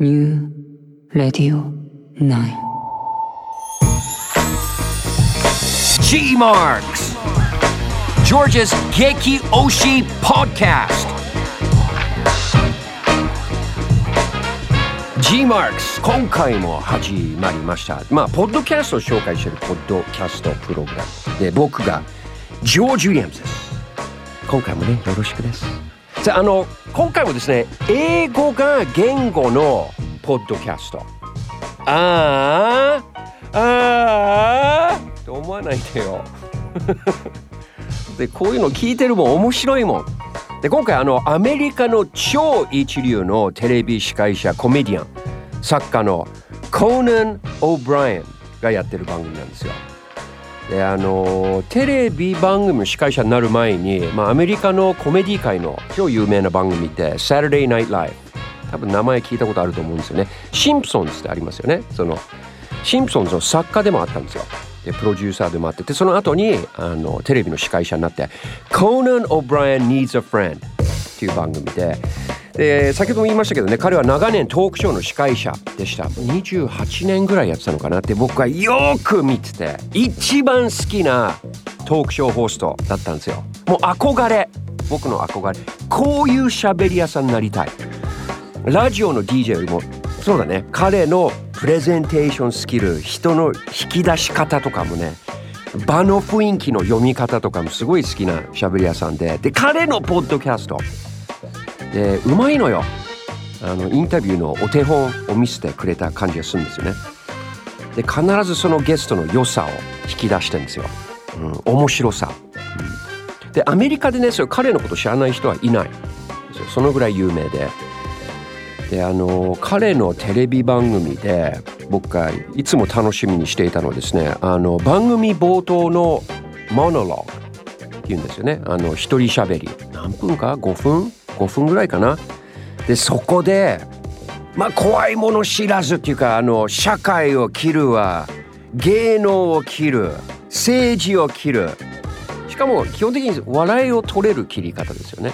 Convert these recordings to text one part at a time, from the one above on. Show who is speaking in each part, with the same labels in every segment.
Speaker 1: New Radio 9
Speaker 2: G Marks George's Geki Oshi Podcast. G Marks 今回も始まりました。まあポッドキャストを紹介しているポッドキャストプログラムで僕がジョージ・ウィリアムズです。今回もねよろしくです。さああの今回もですね英語が言語のポッドキャスト。あーあーと思わないでよ。でこういうの聞いてるもん面白いもん。で今回あのアメリカの超一流のテレビ司会者コメディアン作家のコーナン・オブライアンがやってる番組なんですよ。であのテレビ番組の司会者になる前に、まあ、アメリカのコメディ界の超有名な番組って Saturday Night Live 多分名前聞いたことあると思うんですよね。シンプソンズってありますよね。そのシンプソンズの作家でもあったんですよ。でプロデューサーでもあって。でその後にあのテレビの司会者になって「コーナン・オブライアン needs a friend」っていう番組でで先ほども言いましたけどね彼は長年トークショーの司会者でした。28年ぐらいやってたのかなって僕はよく見てて一番好きなトークショーホストだったんですよ。もう憧れ。僕の憧れ。こういう喋り屋さんになりたい。ラジオの DJ よりもそうだね。彼のプレゼンテーションスキル人の引き出し方とかもね場の雰囲気の読み方とかもすごい好きな喋り屋さんで。で彼のポッドキャスト。でうまいのよ。あのインタビューのお手本を見せてくれた感じがするんですよね。で必ずそのゲストの良さを引き出してんですよ、うん、面白さ、うん、でアメリカでねそれ彼のこと知らない人はいない。そのぐらい有名で。であの彼のテレビ番組で僕がいつも楽しみにしていたのはですねあの番組冒頭のモノローグっていうんですよね。あの一人喋り。何分か？5分？5分ぐらいかな。でそこでまあ怖いもの知らずっていうかあの社会を切るわ。芸能を切る。政治を切る。しかも基本的に笑いを取れる切り方ですよね。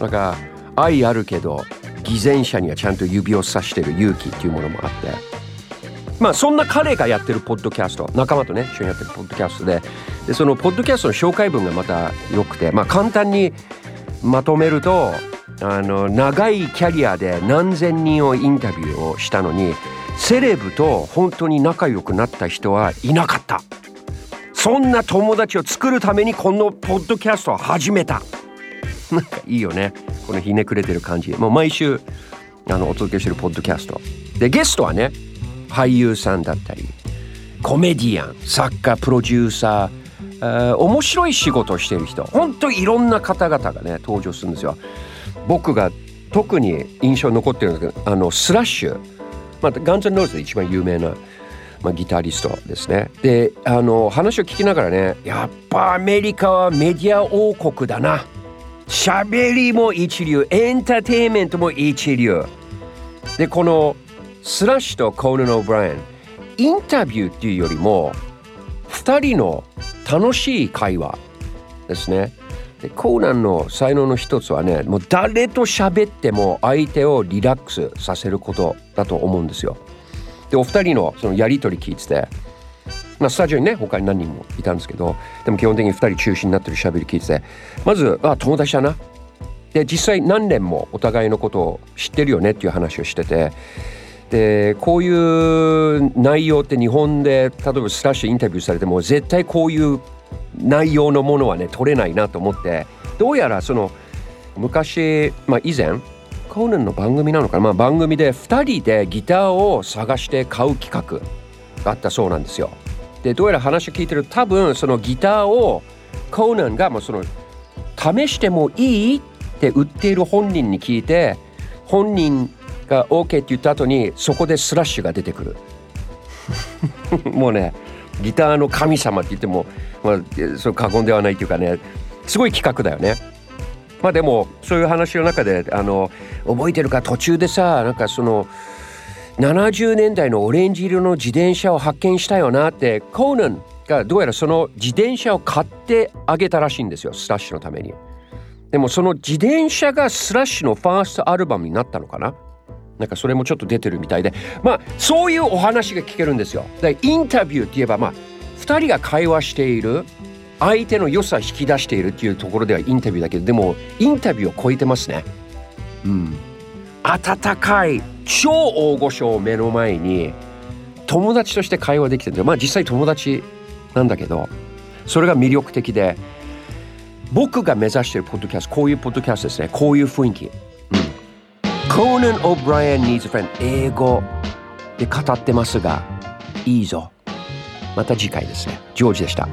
Speaker 2: なんか愛あるけど偽善者にはちゃんと指をさしてる勇気っていうものもあって。まあそんな彼がやってるポッドキャスト。仲間とね一緒にやってるポッドキャストで。でそのポッドキャストの紹介文がまた良くて。まあ簡単にまとめるとあの長いキャリアで何千人をインタビューをしたのにセレブと本当に仲良くなった人はいなかった。そんな友達を作るためにこのポッドキャストを始めた。いいよね。このひねくれてる感じ。もう毎週あのお届けしてるポッドキャスト。でゲストはね俳優さんだったりコメディアン作家プロデューサー面白い仕事をしている人本当にいろんな方々がね登場するんですよ。僕が特に印象に残ってるんですけどあのスラッシュ、まあ、ガンズ・ローゼズで一番有名な、まあ、ギタリストですね。であの話を聞きながらねやっぱアメリカはメディア王国だな。喋りも一流。エンターテインメントも一流。でこのスラッシュとコーナン・オブライアンインタビューっていうよりも2人の楽しい会話ですね。でコーナンの才能の一つはねもう誰と喋っても相手をリラックスさせることだと思うんですよ。でお二人のそのやり取り聞いててまあ、スタジオにね他に何人もいたんですけどでも基本的に2人中心になってるしゃべり聞いててまずあ友達だな。で実際何年もお互いのことを知ってるよねっていう話をしててでこういう内容って日本で例えばスラッシュインタビューされても絶対こういう内容のものはね取れないなと思ってどうやらその昔、まあ、以前コーナンの番組なのかな、まあ、番組で2人でギターを探して買う企画があったそうなんですよ。でどうやら話を聞いてる多分そのギターをコーナンがもうその試してもいいって売っている本人に聞いて本人が OK って言った後にそこでスラッシュが出てくる もうねギターの神様って言っても、まあ、そ過言ではないっていうかねすごい企画だよね。まあでもそういう話の中であの覚えてるか途中でさなんかその70年代のオレンジ色の自転車を発見したよなってコーナンがどうやらその自転車を買ってあげたらしいんですよスラッシュのために。でもその自転車がスラッシュのファーストアルバムになったのかななんかそれもちょっと出てるみたいでまあそういうお話が聞けるんですよ。でインタビューって言えばまあ2人が会話している相手の良さを引き出しているっていうところではインタビューだけどでもインタビューを超えてますね。うん。温かい超大御所を目の前に友達として会話できてるまあ実際友達なんだけどそれが魅力的で僕が目指しているポッドキャストこういうポッドキャストですね。こういう雰囲気、Conan O'Brien・ needs a friend 英語で語ってますがいいぞ。また次回ですね。ジョージでした。